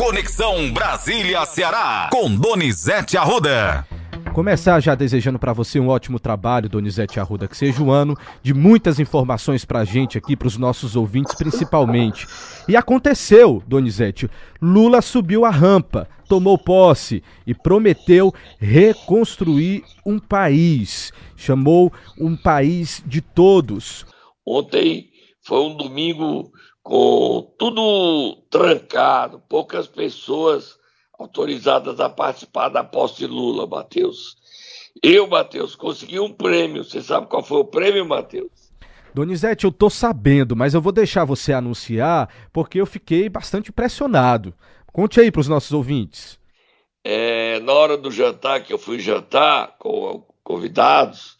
Conexão Brasília-Ceará, com Donizete Arruda. Começar já desejando para você um ótimo trabalho, Donizete Arruda, que seja um ano de muitas informações para a gente aqui, para os nossos ouvintes principalmente. E aconteceu, Donizete, Lula subiu a rampa, tomou posse e prometeu reconstruir um país. Chamou um país de todos. Ontem foi um domingo com tudo trancado, poucas pessoas autorizadas a participar da posse de Lula, Matheus. Eu, Matheus, consegui um prêmio. Você sabe qual foi o prêmio, Matheus? Donizete, eu tô sabendo, mas eu vou deixar você anunciar porque eu fiquei bastante impressionado. Conte aí para os nossos ouvintes. É, na hora do jantar, que eu fui jantar com convidados,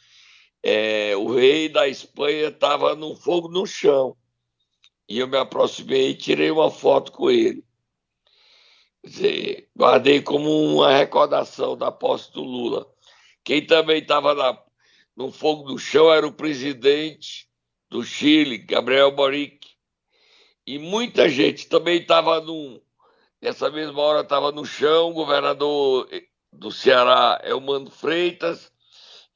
é, o rei da Espanha estava num fogo no chão. E eu me aproximei e tirei uma foto com ele. Dizer, guardei como uma recordação da posse do Lula. Quem também estava no fogo do chão era o presidente do Chile, Gabriel Boric. E muita gente também estava nessa mesma hora estava no chão, o governador do Ceará, Elmando Freitas,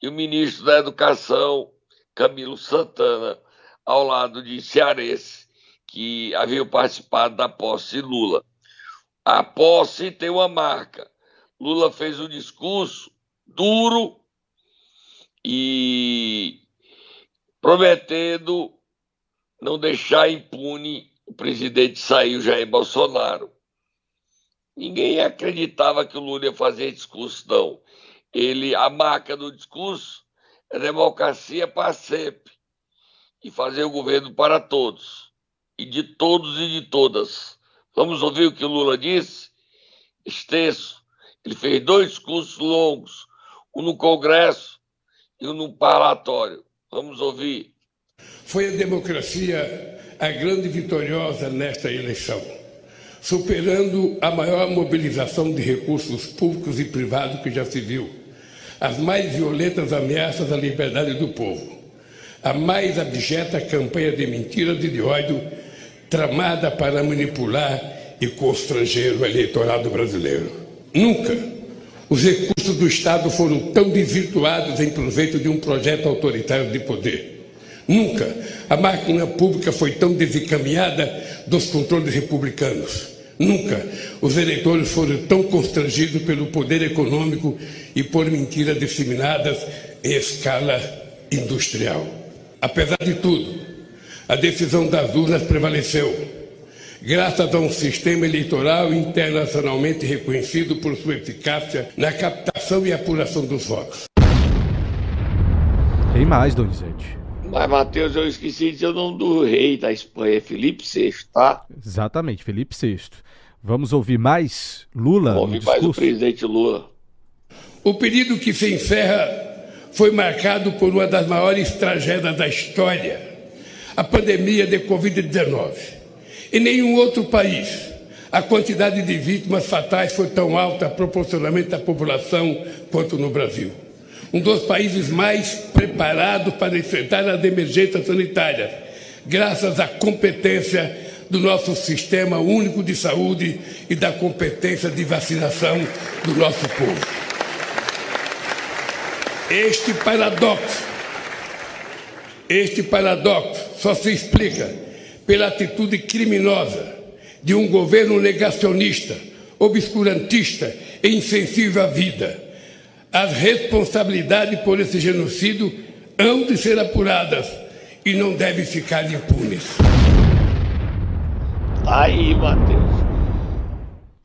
e o ministro da Educação, Camilo Santana, ao lado de cearense que haviam participado da posse Lula. A posse tem uma marca. Lula fez um discurso duro e prometendo não deixar impune o presidente sair, o Jair Bolsonaro. Ninguém acreditava que o Lula ia fazer discurso, não. Ele, a marca do discurso é democracia para sempre e fazer o governo para todos e de todos e de todas. Vamos ouvir o que Lula disse? Extenso. Ele fez dois discursos longos, um no Congresso e um no parlatório. Vamos ouvir. Foi a democracia a grande vitoriosa nesta eleição, superando a maior mobilização de recursos públicos e privados que já se viu, as mais violentas ameaças à liberdade do povo, a mais abjeta campanha de mentiras e de ódio tramada para manipular e constranger o eleitorado brasileiro. Nunca os recursos do Estado foram tão desvirtuados em proveito de um projeto autoritário de poder. Nunca a máquina pública foi tão desencaminhada dos controles republicanos. Nunca os eleitores foram tão constrangidos pelo poder econômico e por mentiras disseminadas em escala industrial. Apesar de tudo, a decisão das urnas prevaleceu, graças a um sistema eleitoral internacionalmente reconhecido por sua eficácia na captação e apuração dos votos. Tem mais, Donizete. Mas, Matheus, eu esqueci de dizer o nome do rei da Espanha, Felipe VI, tá? Exatamente, Felipe VI. Vamos ouvir mais Lula? Vamos ouvir mais o presidente Lula. O período que se encerra foi marcado por uma das maiores tragédias da história a pandemia de Covid-19. Em nenhum outro país a quantidade de vítimas fatais foi tão alta proporcionalmente à população quanto no Brasil. Um dos países mais preparados para enfrentar as emergências sanitárias, graças à competência do nosso sistema único de saúde e da competência de vacinação do nosso povo. Este paradoxo, este paradoxo só se explica pela atitude criminosa de um governo negacionista, obscurantista e insensível à vida. As responsabilidades por esse genocídio hão de ser apuradas e não devem ficar impunes. Tá aí, Matheus.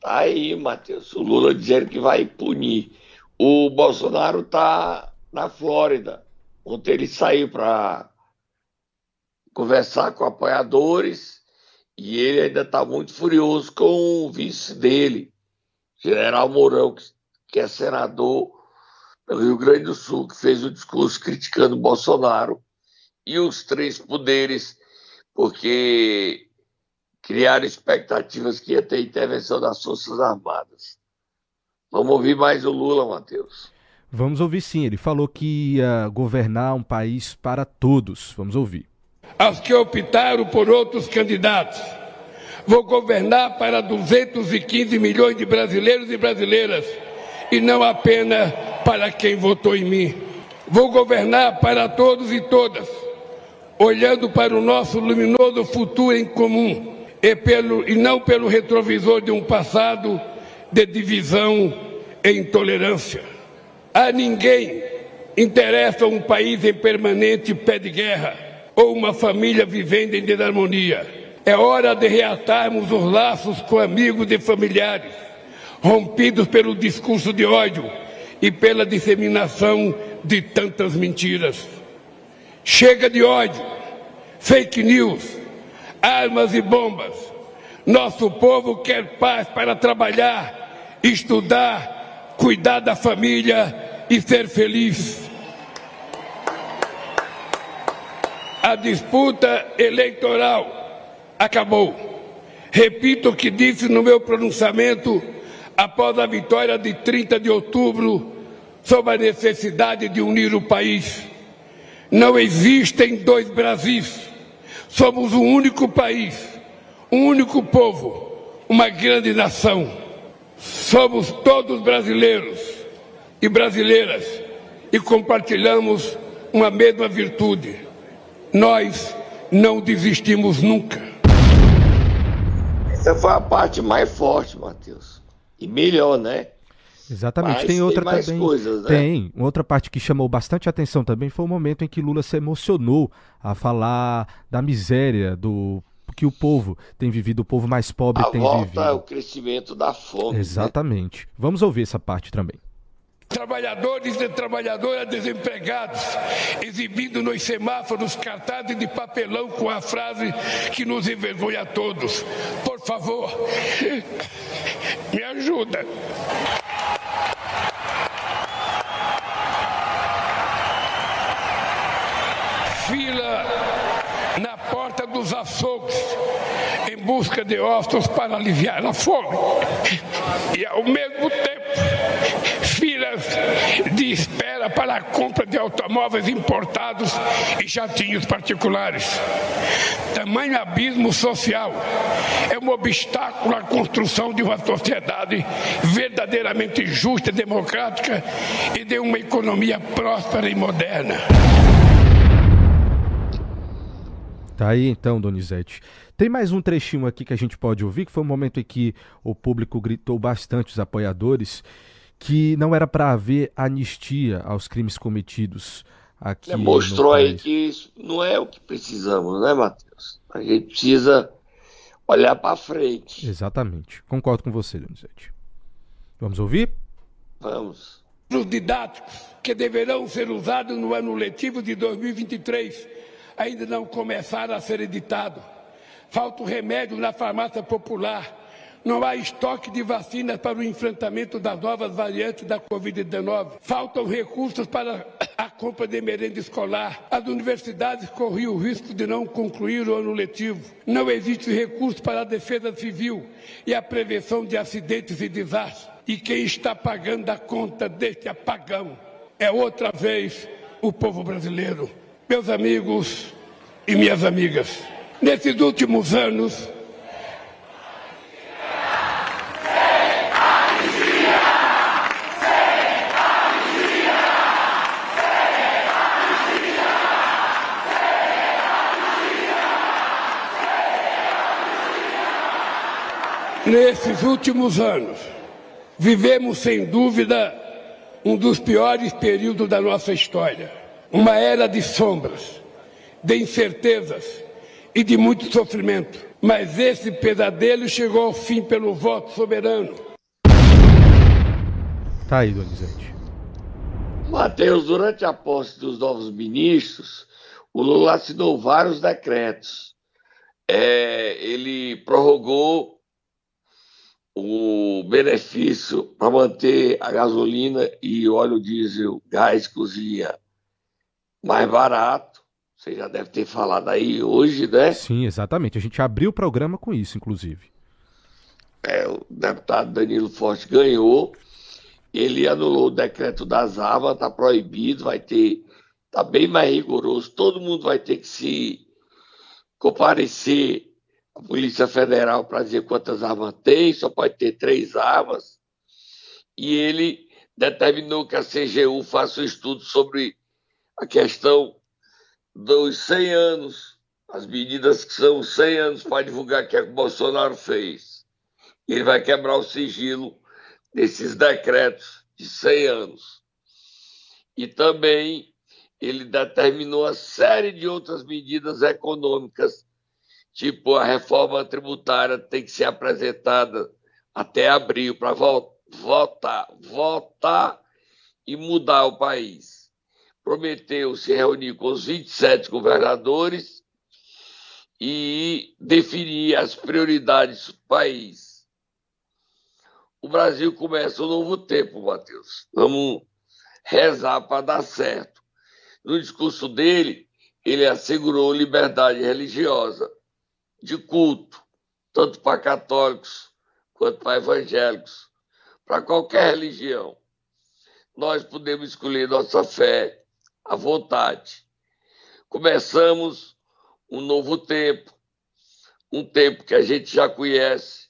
Tá aí, Matheus. O Lula dizendo que vai punir. O Bolsonaro tá na Flórida. Ontem ele saiu para conversar com apoiadores e ele ainda está muito furioso com o vice dele, General Mourão, que é senador pelo Rio Grande do Sul, que fez o um discurso criticando Bolsonaro e os três poderes, porque criaram expectativas que ia ter intervenção das Forças Armadas. Vamos ouvir mais o Lula, Matheus. Vamos ouvir sim. Ele falou que ia governar um país para todos. Vamos ouvir aos que optaram por outros candidatos, Vou governar para 215 milhões de brasileiros e brasileiras e não apenas para quem votou em mim. Vou governar para todos e todas, olhando para o nosso luminoso futuro em comum e, pelo, e não pelo retrovisor de um passado de divisão e intolerância. A ninguém interessa um país em permanente pé de guerra ou uma família vivendo em desarmonia. É hora de reatarmos os laços com amigos e familiares, rompidos pelo discurso de ódio e pela disseminação de tantas mentiras. Chega de ódio, fake news, armas e bombas. Nosso povo quer paz para trabalhar, estudar, cuidar da família e ser feliz. A disputa eleitoral acabou. Repito o que disse no meu pronunciamento após a vitória de 30 de outubro sobre a necessidade de unir o país. Não existem dois Brasis. Somos um único país, um único povo, uma grande nação. Somos todos brasileiros e brasileiras e compartilhamos uma mesma virtude. Nós não desistimos nunca. Essa foi a parte mais forte, Matheus. E melhor, né? Exatamente. Mas tem outra tem também. Coisas, né? Tem. Outra parte que chamou bastante atenção também foi o momento em que Lula se emocionou a falar da miséria do que o povo tem vivido, o povo mais pobre a tem volta vivido. É o crescimento da fome. Né? Exatamente. Né? Vamos ouvir essa parte também. Trabalhadores e trabalhadoras desempregados, exibindo nos semáforos cartazes de papelão com a frase que nos envergonha a todos. Por favor, me ajuda. fila na porta dos açougues em busca de ossos para aliviar a fome. E ao mesmo tempo, filas de espera para a compra de automóveis importados e jatinhos particulares. Tamanho abismo social é um obstáculo à construção de uma sociedade verdadeiramente justa, democrática e de uma economia próspera e moderna. Tá aí então, Donizete. Tem mais um trechinho aqui que a gente pode ouvir, que foi um momento em que o público gritou bastante, os apoiadores, que não era para haver anistia aos crimes cometidos aqui. É, mostrou aí que isso não é o que precisamos, né, Matheus? A gente precisa olhar para frente. Exatamente. Concordo com você, Donizete. Vamos ouvir? Vamos. Os didáticos que deverão ser usados no ano letivo de 2023 ainda não começaram a ser editados. Falta o remédio na farmácia popular. Não há estoque de vacinas para o enfrentamento das novas variantes da Covid-19. Faltam recursos para a compra de merenda escolar. As universidades corriam o risco de não concluir o ano letivo. Não existe recurso para a defesa civil e a prevenção de acidentes e desastres. E quem está pagando a conta deste apagão é outra vez o povo brasileiro meus amigos e minhas amigas, nesses últimos anos, Nesses últimos anos, vivemos sem dúvida um dos piores períodos da nossa história uma era de sombras, de incertezas e de muito sofrimento. Mas esse pesadelo chegou ao fim pelo voto soberano. Tá aí, Donizete. Mateus, durante a posse dos novos ministros, o Lula assinou vários decretos. É, ele prorrogou o benefício para manter a gasolina e óleo diesel, gás cozinha mais barato. Você já deve ter falado aí hoje, né? Sim, exatamente. A gente abriu o programa com isso, inclusive. É, o deputado Danilo Forte ganhou. Ele anulou o decreto das armas, está proibido, vai ter. Está bem mais rigoroso. Todo mundo vai ter que se comparecer a Polícia Federal para dizer quantas armas tem, só pode ter três armas. E ele determinou que a CGU faça um estudo sobre a questão dos 100 anos, as medidas que são 100 anos para divulgar o que, é que o Bolsonaro fez. Ele vai quebrar o sigilo desses decretos de 100 anos. E também ele determinou a série de outras medidas econômicas, tipo a reforma tributária tem que ser apresentada até abril para votar, votar e mudar o país. Prometeu se reunir com os 27 governadores e definir as prioridades do país. O Brasil começa um novo tempo, Matheus. Vamos rezar para dar certo. No discurso dele, ele assegurou liberdade religiosa, de culto, tanto para católicos quanto para evangélicos, para qualquer religião. Nós podemos escolher nossa fé à vontade. Começamos um novo tempo, um tempo que a gente já conhece,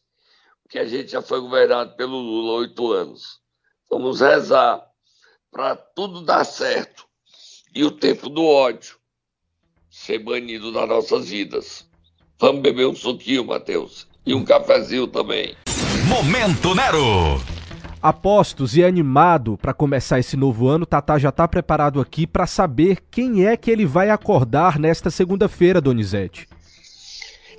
que a gente já foi governado pelo Lula há oito anos. Vamos rezar para tudo dar certo e o tempo do ódio ser banido das nossas vidas. Vamos beber um suquinho, Matheus. E um cafezinho também. Momento Nero! Apostos e animado para começar esse novo ano, Tatá já está preparado aqui para saber quem é que ele vai acordar nesta segunda-feira, Donizete.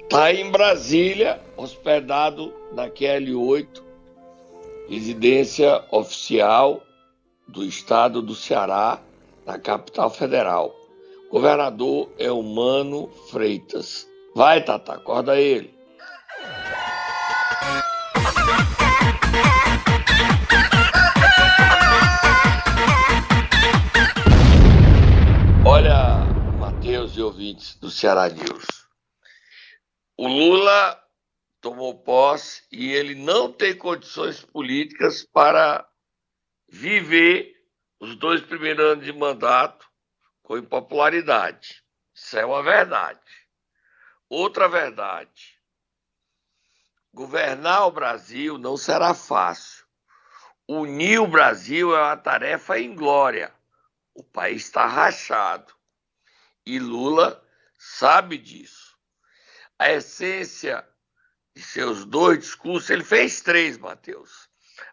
Está em Brasília, hospedado na QL8, residência oficial do estado do Ceará, na capital federal. Governador é o Mano Freitas. Vai, Tata, acorda ele. Olha, Matheus e ouvintes do Ceará News. O Lula tomou posse e ele não tem condições políticas para viver os dois primeiros anos de mandato com impopularidade. Isso é uma verdade. Outra verdade. Governar o Brasil não será fácil. Unir o Brasil é uma tarefa inglória. O país está rachado. E Lula sabe disso. A essência de seus dois discursos, ele fez três, Matheus.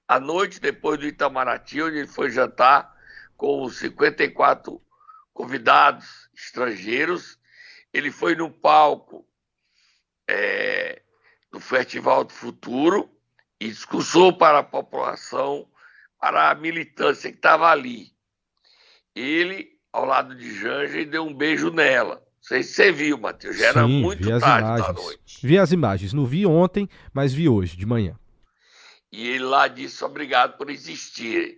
À noite, depois do Itamaraty, onde ele foi jantar com 54 convidados estrangeiros. Ele foi no palco é, do Festival do Futuro e discursou para a população, para a militância que estava ali. Ele, ao lado de Janja, deu um beijo nela. Não sei se você viu, Matheus. Já era Sim, muito vi tarde imagens. da noite. Vi as imagens. Não vi ontem, mas vi hoje, de manhã. E ele lá disse obrigado por existirem.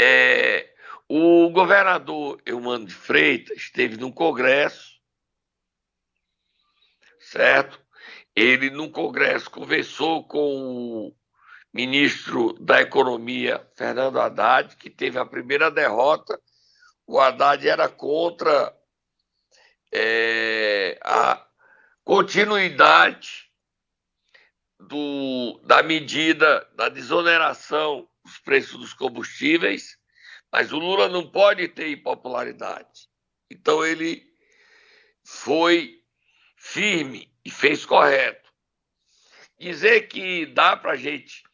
É, o governador Eumano de Freitas esteve num congresso, certo? Ele, num congresso, conversou com o ministro da Economia, Fernando Haddad, que teve a primeira derrota. O Haddad era contra é, a continuidade do, da medida da desoneração dos preços dos combustíveis, mas o Lula não pode ter impopularidade. Então ele foi firme e fez correto. Dizer que dá para a gente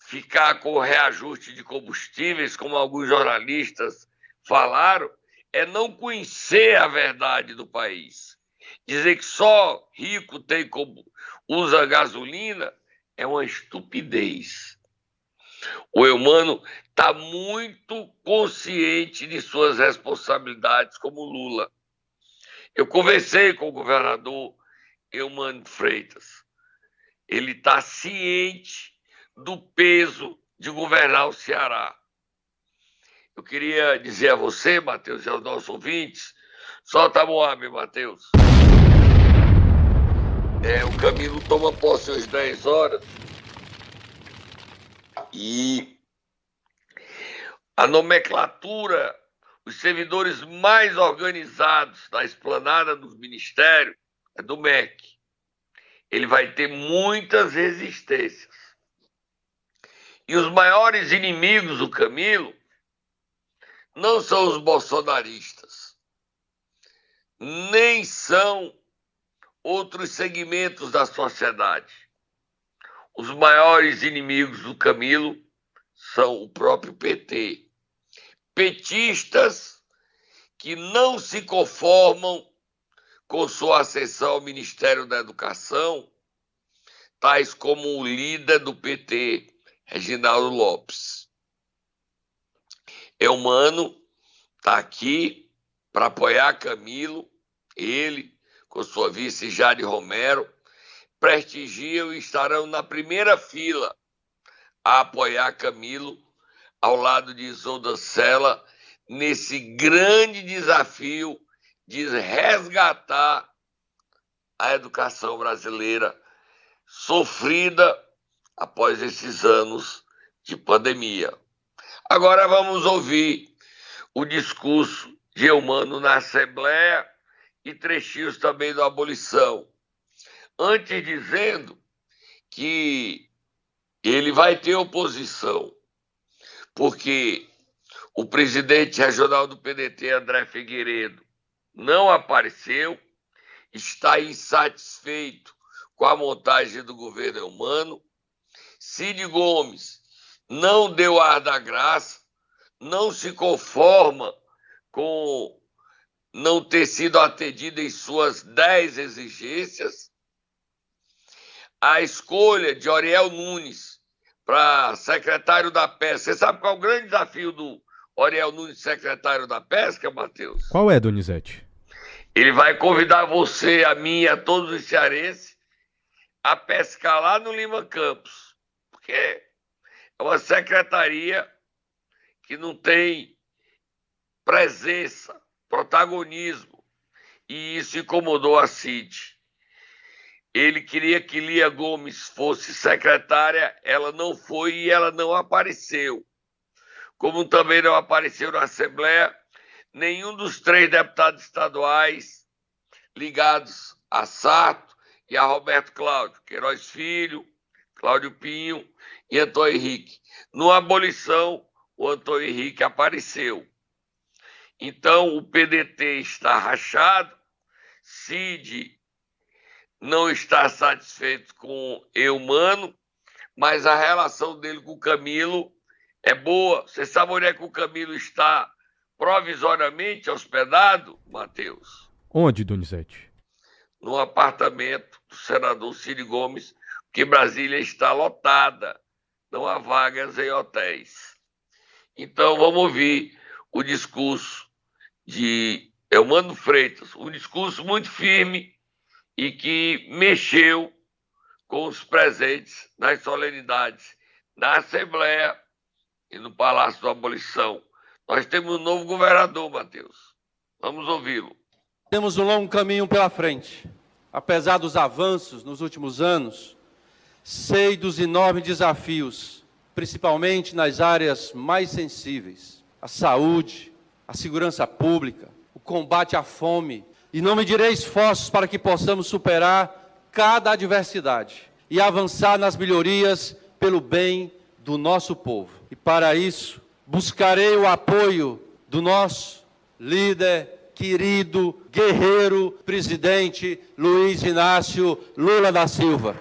ficar com o reajuste de combustíveis, como alguns jornalistas falaram, é não conhecer a verdade do país. Dizer que só rico tem como usa gasolina é uma estupidez. O humano está muito consciente de suas responsabilidades, como Lula. Eu conversei com o governador Eumano Freitas. Ele está ciente do peso de governar o Ceará. Eu queria dizer a você, Matheus, e aos nossos ouvintes, solta a Moab, Matheus. É, o Camilo toma posse às 10 horas e a nomenclatura, os servidores mais organizados da esplanada dos ministérios é do MEC. Ele vai ter muitas resistências. E os maiores inimigos do Camilo não são os bolsonaristas, nem são outros segmentos da sociedade. Os maiores inimigos do Camilo são o próprio PT. Petistas que não se conformam com sua ascensão ao Ministério da Educação, tais como o líder do PT, Reginaldo Lopes. Eumano está aqui para apoiar Camilo, ele, com sua vice Jade Romero, prestigiam e estarão na primeira fila a apoiar Camilo ao lado de Isolda Sela nesse grande desafio de resgatar a educação brasileira sofrida após esses anos de pandemia. Agora vamos ouvir o discurso de Eumano na Assembleia e trechinhos também da abolição. Antes dizendo que ele vai ter oposição, porque o presidente regional do PDT, André Figueiredo, não apareceu, está insatisfeito com a montagem do governo humano. Cid Gomes não deu ar da graça, não se conforma com não ter sido atendido em suas dez exigências. A escolha de Oriel Nunes para secretário da Pesca. Você sabe qual é o grande desafio do Oriel Nunes, secretário da Pesca, Matheus? Qual é, Donizete? Ele vai convidar você, a mim e a todos os cearenses a pescar lá no Lima Campos, porque é uma secretaria que não tem presença, protagonismo, e isso incomodou a CID. Ele queria que Lia Gomes fosse secretária, ela não foi e ela não apareceu. Como também não apareceu na Assembleia nenhum dos três deputados estaduais ligados a Sato e a Roberto Cláudio, Queiroz Filho, Cláudio Pinho e Antônio Henrique. No abolição, o Antônio Henrique apareceu. Então, o PDT está rachado, Cid não está satisfeito com Eumano, mas a relação dele com o Camilo é boa. Você sabe onde é que o Camilo está provisoriamente hospedado, Matheus? Onde, Donizete? No apartamento do senador Ciro Gomes, que Brasília está lotada, não há vagas em hotéis. Então vamos ouvir o discurso de Elmano Freitas, um discurso muito firme e que mexeu com os presentes nas solenidades na Assembleia e no Palácio da Abolição nós temos um novo governador, Matheus. Vamos ouvi-lo. Temos um longo caminho pela frente. Apesar dos avanços nos últimos anos, sei dos enormes desafios, principalmente nas áreas mais sensíveis: a saúde, a segurança pública, o combate à fome. E não medirei esforços para que possamos superar cada adversidade e avançar nas melhorias pelo bem do nosso povo. E para isso, buscarei o apoio do nosso líder, querido, guerreiro, presidente Luiz Inácio Lula da Silva.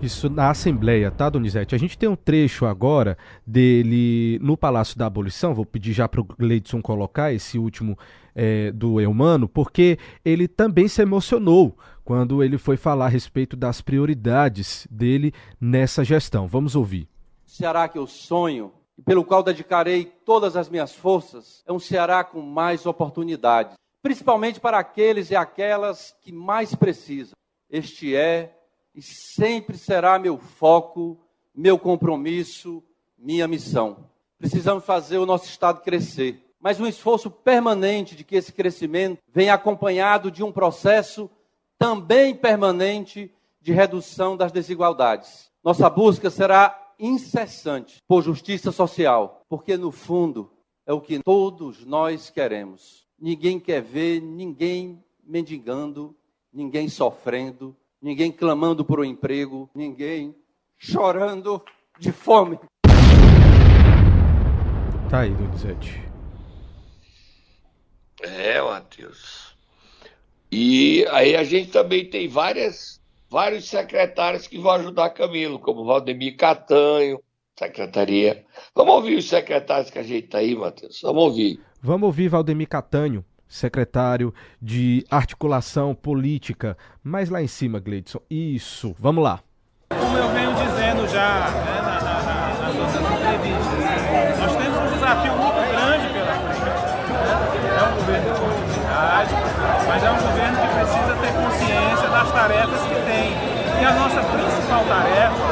Isso na Assembleia, tá, Donizete? A gente tem um trecho agora dele no Palácio da Abolição. Vou pedir já para o Leidson colocar esse último é, do Eumano, porque ele também se emocionou quando ele foi falar a respeito das prioridades dele nessa gestão. Vamos ouvir. Ceará que eu sonho e pelo qual dedicarei todas as minhas forças é um Ceará com mais oportunidades, principalmente para aqueles e aquelas que mais precisam. Este é e sempre será meu foco, meu compromisso, minha missão. Precisamos fazer o nosso Estado crescer, mas um esforço permanente de que esse crescimento venha acompanhado de um processo também permanente de redução das desigualdades. Nossa busca será incessante por justiça social, porque no fundo é o que todos nós queremos. Ninguém quer ver ninguém mendigando, ninguém sofrendo, ninguém clamando por um emprego, ninguém chorando de fome. Tá aí, Donizete. É, Matheus. E aí a gente também tem várias, vários secretários que vão ajudar Camilo, como Valdemir Catanho, secretaria. Vamos ouvir os secretários que a gente tá aí, Matheus. Vamos ouvir. Vamos ouvir Valdemir Catanho, secretário de articulação política. Mais lá em cima, Gleidson. Isso, vamos lá. Como eu venho dizendo já né, na, na, na, nas outras entrevistas, nós temos um desafio muito governo de continuidade, mas é um governo que precisa ter consciência das tarefas que tem. E a nossa principal tarefa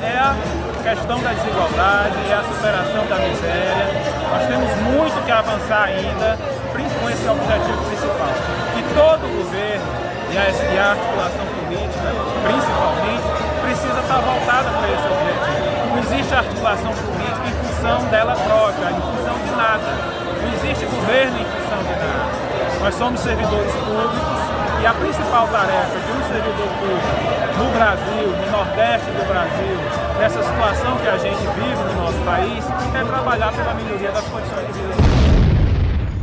né, é a questão da desigualdade, é a superação da miséria. Nós temos muito que avançar ainda, com esse objetivo principal. Que todo governo e a articulação política, principalmente, precisa estar voltada para esse objetivo. Não existe articulação política em função dela própria, em função de nada. Não existe governo em função de nada. Nós somos servidores públicos e a principal tarefa de um servidor público no Brasil, no Nordeste do Brasil, nessa situação que a gente vive no nosso país, é trabalhar pela melhoria das condições de vida.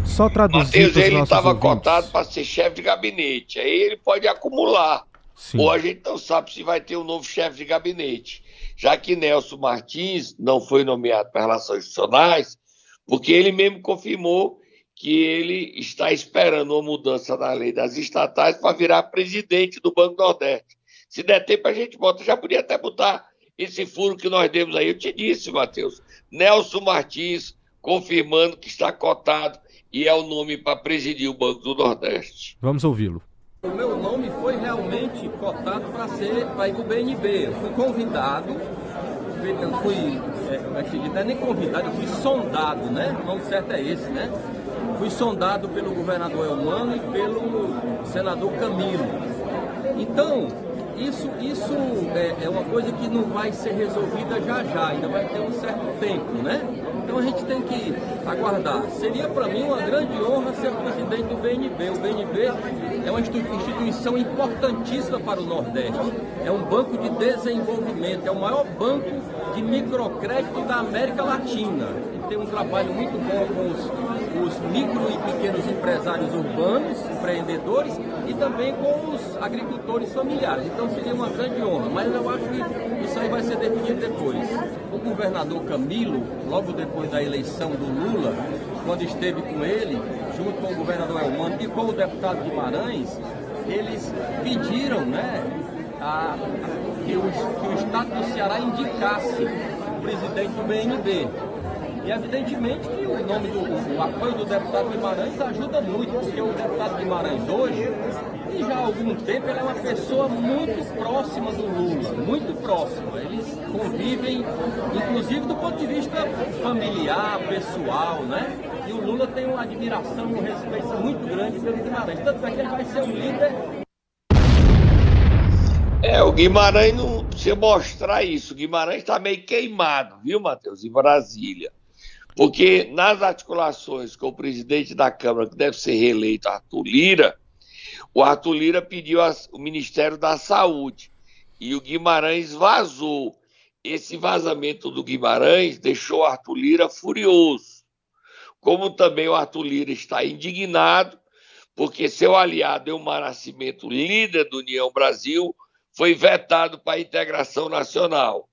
Só traduzir Mateus, ele estava cotado para ser chefe de gabinete. Aí ele pode acumular. Sim. Ou a gente não sabe se vai ter um novo chefe de gabinete. Já que Nelson Martins não foi nomeado para Relações Institucionais, porque ele mesmo confirmou que ele está esperando uma mudança na lei das estatais para virar presidente do Banco Nordeste. Se der tempo, a gente bota. Já podia até botar esse furo que nós demos aí. Eu te disse, Matheus. Nelson Martins confirmando que está cotado e é o nome para presidir o Banco do Nordeste. Vamos ouvi-lo. O meu nome foi realmente cotado para ser para ir para o BNB. Eu fui convidado, eu fui, é, é que? Não é nem convidado, eu fui sondado, né? O nome certo é esse, né? Fui sondado pelo governador Elmano e pelo senador Camilo. Então, isso, isso é, é, uma coisa que não vai ser resolvida já já, ainda vai ter um certo tempo, né? Então a gente tem que aguardar. Seria para mim uma grande honra ser presidente do BNB. O BNB é uma instituição importantíssima para o Nordeste. É um banco de desenvolvimento, é o maior banco de microcrédito da América Latina. Ele tem um trabalho muito bom com os, os micro e pequenos empresários urbanos, empreendedores, e também com os agricultores familiares. Então seria uma grande honra, mas eu acho que isso aí vai ser definido depois. O governador Camilo, logo depois da eleição do Lula, quando esteve com ele, junto com o governador Elmano e com o deputado Guimarães, eles pediram né, a, que, o, que o Estado do Ceará indicasse o presidente do BNB. E evidentemente que o nome do o apoio do deputado Guimarães ajuda muito, porque o deputado Guimarães hoje, e já há algum tempo, ele é uma pessoa muito próxima do Lula, muito próxima. Eles convivem, inclusive do ponto de vista familiar, pessoal, né? E o Lula tem uma admiração, um respeito muito grande pelo Guimarães. Tanto é que ele vai ser o líder é, o Guimarães não precisa mostrar isso. O Guimarães está meio queimado, viu, Matheus, em Brasília. Porque nas articulações com o presidente da Câmara, que deve ser reeleito, Arthur Lira, o Arthur Lira pediu o Ministério da Saúde e o Guimarães vazou. Esse vazamento do Guimarães deixou o Arthur Lira furioso. Como também o Arthur Lira está indignado, porque seu aliado Elmar Nascimento, líder do União Brasil, foi vetado para a integração nacional.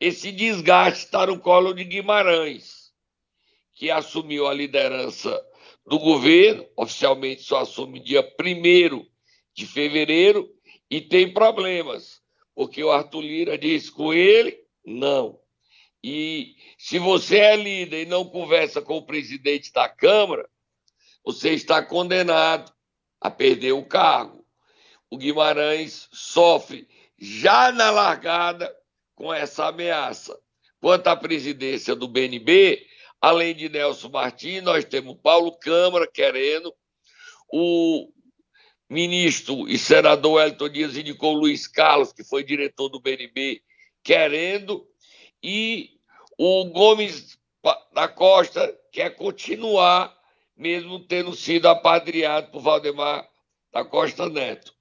Esse desgaste está no colo de Guimarães que assumiu a liderança do governo, oficialmente só assume dia 1 de fevereiro, e tem problemas, porque o Arthur Lira disse com ele, não. E se você é líder e não conversa com o presidente da Câmara, você está condenado a perder o cargo. O Guimarães sofre já na largada com essa ameaça. Quanto à presidência do BNB, Além de Nelson Martins, nós temos Paulo Câmara querendo, o ministro e senador Elton Dias indicou Luiz Carlos, que foi diretor do BNB, querendo, e o Gomes da Costa quer continuar, mesmo tendo sido apadreado por Valdemar da Costa Neto.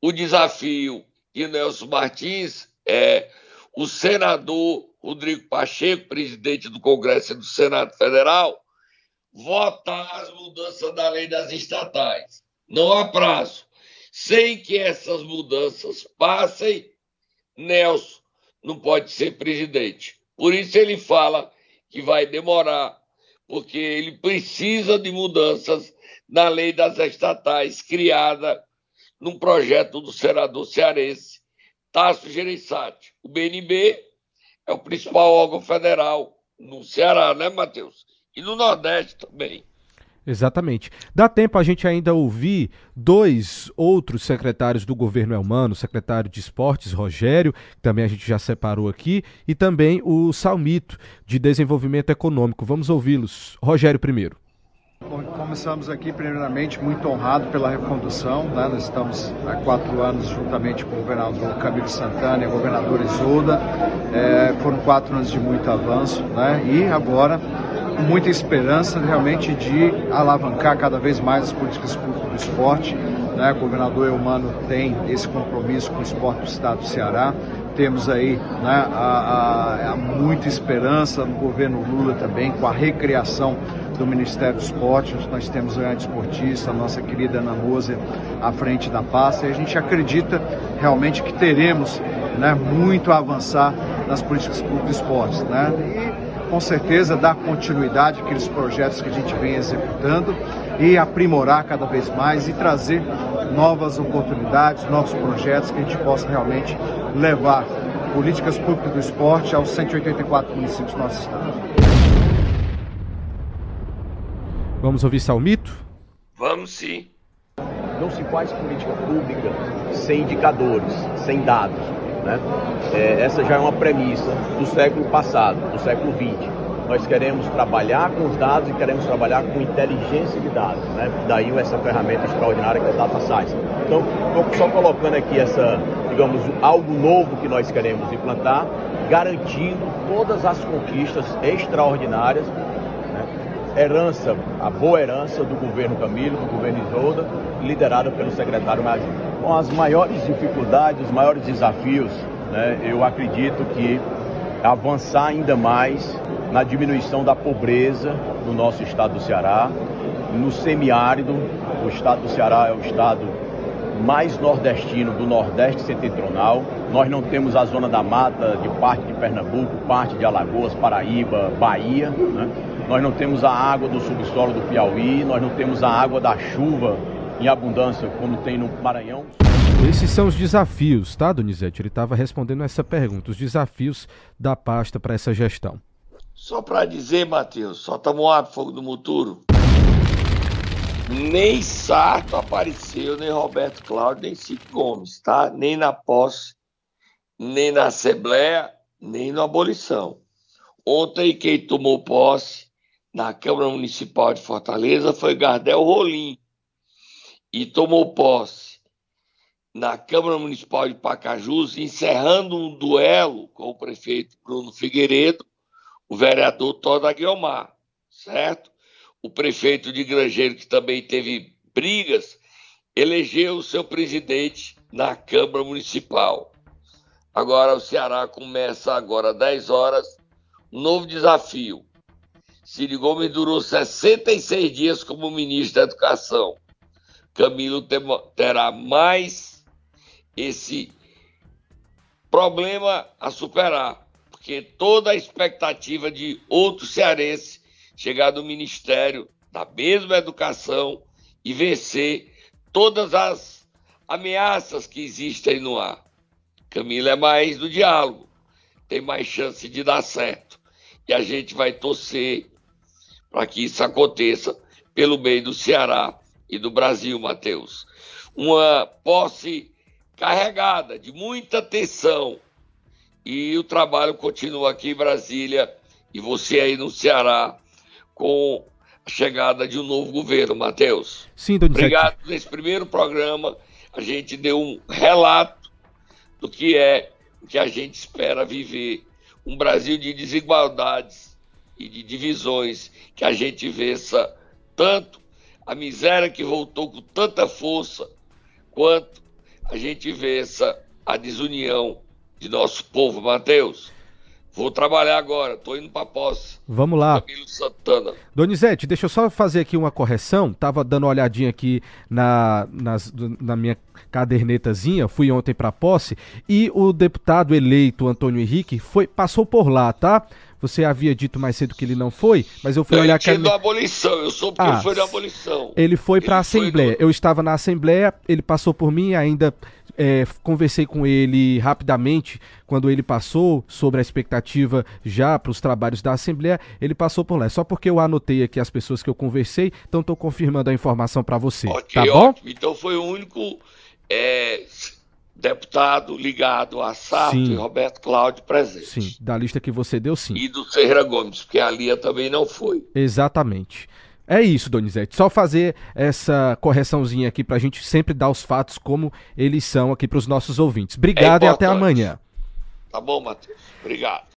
O desafio de Nelson Martins é o senador Rodrigo Pacheco, presidente do Congresso e do Senado Federal, votar as mudanças da lei das estatais. Não há prazo. Sem que essas mudanças passem, Nelson não pode ser presidente. Por isso ele fala que vai demorar, porque ele precisa de mudanças na lei das estatais, criada num projeto do senador cearense Tasso Gereissati. O BNB é o principal órgão federal no Ceará, né, Matheus? E no Nordeste também. Exatamente. Dá tempo a gente ainda ouvir dois outros secretários do governo Elmano, o secretário de Esportes, Rogério, que também a gente já separou aqui, e também o Salmito, de Desenvolvimento Econômico. Vamos ouvi-los. Rogério primeiro. Bom, começamos aqui, primeiramente, muito honrado pela recondução. Né? Nós estamos há quatro anos juntamente com o governador Camilo Santana e o governador Isolda. É, foram quatro anos de muito avanço né? e agora muita esperança realmente de alavancar cada vez mais as políticas públicas do esporte. Né? O governador Eumano tem esse compromisso com o esporte do estado do Ceará. Temos aí né, a, a, a muita esperança no governo Lula também com a recriação do Ministério do Esporte, nós temos grande esportista, a nossa querida Ana Moser, à frente da pasta, e a gente acredita realmente que teremos né, muito a avançar nas políticas públicas do esporte. Né? E com certeza dar continuidade àqueles projetos que a gente vem executando e aprimorar cada vez mais e trazer novas oportunidades, novos projetos que a gente possa realmente levar políticas públicas do esporte aos 184 municípios do nosso estado. Vamos ouvir Salmito? Vamos sim. Não se faz política pública sem indicadores, sem dados. Né? É, essa já é uma premissa do século passado, do século XX. Nós queremos trabalhar com os dados e queremos trabalhar com inteligência de dados. Né? Daí essa ferramenta extraordinária que é o Data Science. Então, estou só colocando aqui essa, digamos, algo novo que nós queremos implantar, garantindo todas as conquistas extraordinárias? Herança, a boa herança do governo Camilo, do governo Isolda, liderada pelo secretário Magino. Com as maiores dificuldades, os maiores desafios, né, eu acredito que avançar ainda mais na diminuição da pobreza no nosso estado do Ceará, no semiárido, o estado do Ceará é o estado mais nordestino do Nordeste Setentrional. Nós não temos a zona da mata de parte de Pernambuco, parte de Alagoas, Paraíba, Bahia. Né? Nós não temos a água do subsolo do Piauí, nós não temos a água da chuva em abundância, como tem no Maranhão. Esses são os desafios, tá, Donizete? Ele estava respondendo essa pergunta, os desafios da pasta para essa gestão. Só para dizer, Matheus, só tomou um fogo do Muturo. Nem Sarto apareceu, nem Roberto Cláudio, nem Cid Gomes, tá? Nem na posse, nem na Assembleia, nem na abolição. Ontem, quem tomou posse na Câmara Municipal de Fortaleza foi Gardel Rolim, e tomou posse na Câmara Municipal de Pacajus, encerrando um duelo com o prefeito Bruno Figueiredo, o vereador Toda Guiomar, certo? O prefeito de Grangeiro, que também teve brigas, elegeu o seu presidente na Câmara Municipal. Agora o Ceará começa agora às 10 horas, um novo desafio. Ciro Gomes durou 66 dias como ministro da Educação Camilo terá mais esse problema a superar, porque toda a expectativa de outro cearense chegar do ministério da mesma educação e vencer todas as ameaças que existem no ar. Camilo é mais do diálogo, tem mais chance de dar certo. E a gente vai torcer para que isso aconteça pelo bem do Ceará e do Brasil, Matheus. Uma posse carregada de muita tensão. E o trabalho continua aqui em Brasília e você aí no Ceará com a chegada de um novo governo, Matheus. Sim, Donizete. Obrigado nesse primeiro programa. A gente deu um relato do que é o que a gente espera viver. Um Brasil de desigualdades e de divisões que a gente vença tanto a miséria que voltou com tanta força enquanto a gente vê essa a desunião de nosso povo, Mateus. Vou trabalhar agora, tô indo pra posse. Vamos lá. Camilo Santana. Donizete, deixa eu só fazer aqui uma correção. Tava dando uma olhadinha aqui na, nas, na minha cadernetazinha, fui ontem pra posse, e o deputado eleito Antônio Henrique foi, passou por lá, tá? Você havia dito mais cedo que ele não foi, mas eu fui Não, olhar ele tinha aqui. ido à abolição, eu soube que Ah, ele foi na abolição. Ele foi para a Assembleia. Eu estava na Assembleia, ele passou por mim, ainda é, conversei com ele rapidamente quando ele passou sobre a expectativa já para os trabalhos da Assembleia. Ele passou por lá. Só porque eu anotei aqui as pessoas que eu conversei, então estou confirmando a informação para você. Ok, tá bom? ótimo. Então foi o único é, deputado ligado a Sarto Sim. e Roberto Cláudio presente. Sim, da lista que você deu, sim. E do Ferreira Gomes, porque a Lia também não foi. Exatamente. É isso, Donizete. Só fazer essa correçãozinha aqui pra gente sempre dar os fatos como eles são aqui pros nossos ouvintes. Obrigado e até amanhã. Tá bom, Matheus? Obrigado.